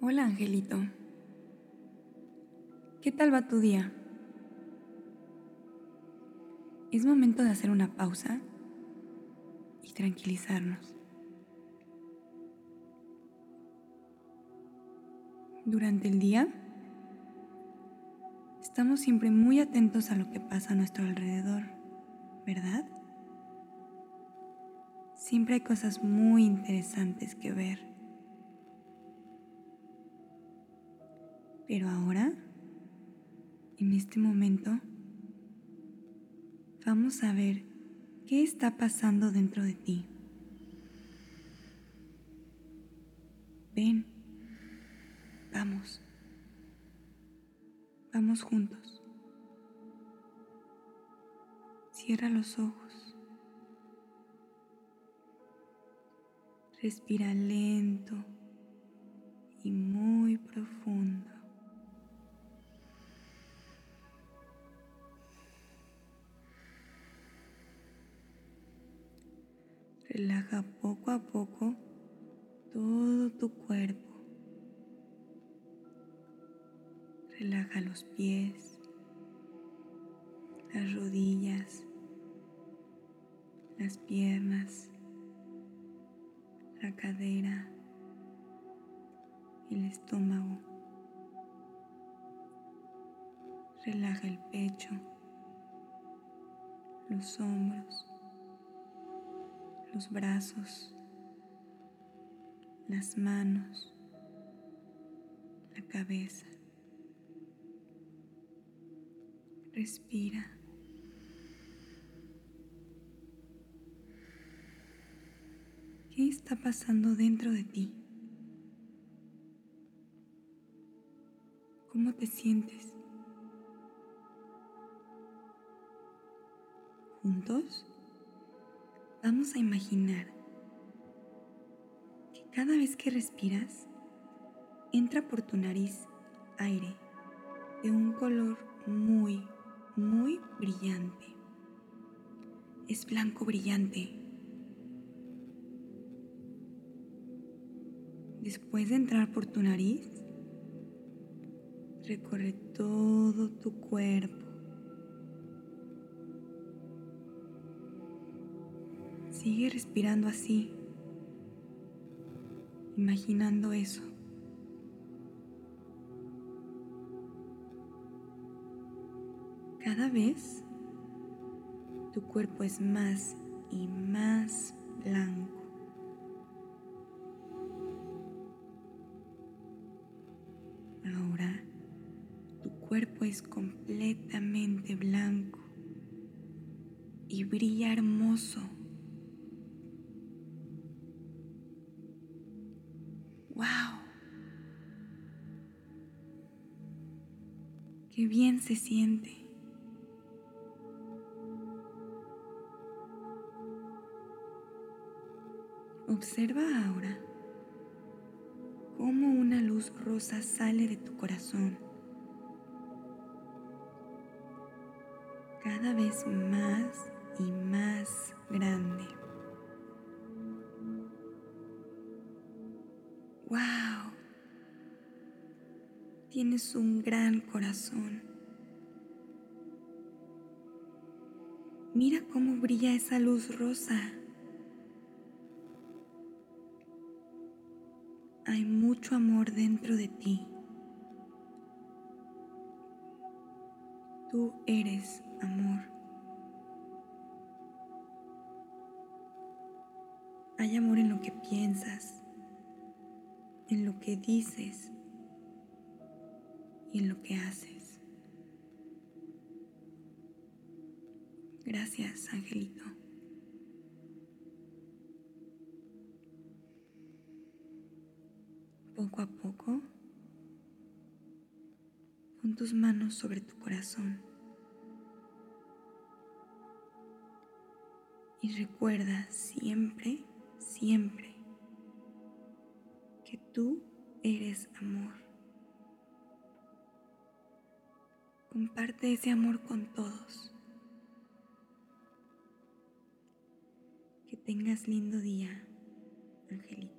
Hola Angelito. ¿Qué tal va tu día? Es momento de hacer una pausa y tranquilizarnos. Durante el día, estamos siempre muy atentos a lo que pasa a nuestro alrededor, ¿verdad? Siempre hay cosas muy interesantes que ver. Pero ahora, en este momento, vamos a ver qué está pasando dentro de ti. Ven, vamos, vamos juntos. Cierra los ojos. Respira lento y muy profundo. Relaja poco a poco todo tu cuerpo. Relaja los pies, las rodillas, las piernas, la cadera, el estómago. Relaja el pecho, los hombros los brazos, las manos, la cabeza. Respira. ¿Qué está pasando dentro de ti? ¿Cómo te sientes? ¿Juntos? Vamos a imaginar que cada vez que respiras, entra por tu nariz aire de un color muy, muy brillante. Es blanco brillante. Después de entrar por tu nariz, recorre todo tu cuerpo Sigue respirando así, imaginando eso. Cada vez tu cuerpo es más y más blanco. Ahora tu cuerpo es completamente blanco y brilla hermoso. Qué bien se siente. Observa ahora cómo una luz rosa sale de tu corazón, cada vez más y más grande. Tienes un gran corazón. Mira cómo brilla esa luz rosa. Hay mucho amor dentro de ti. Tú eres amor. Hay amor en lo que piensas, en lo que dices y en lo que haces. Gracias, Angelito. Poco a poco, pon tus manos sobre tu corazón y recuerda siempre, siempre que tú eres amor. Comparte ese amor con todos. Que tengas lindo día, Angelina.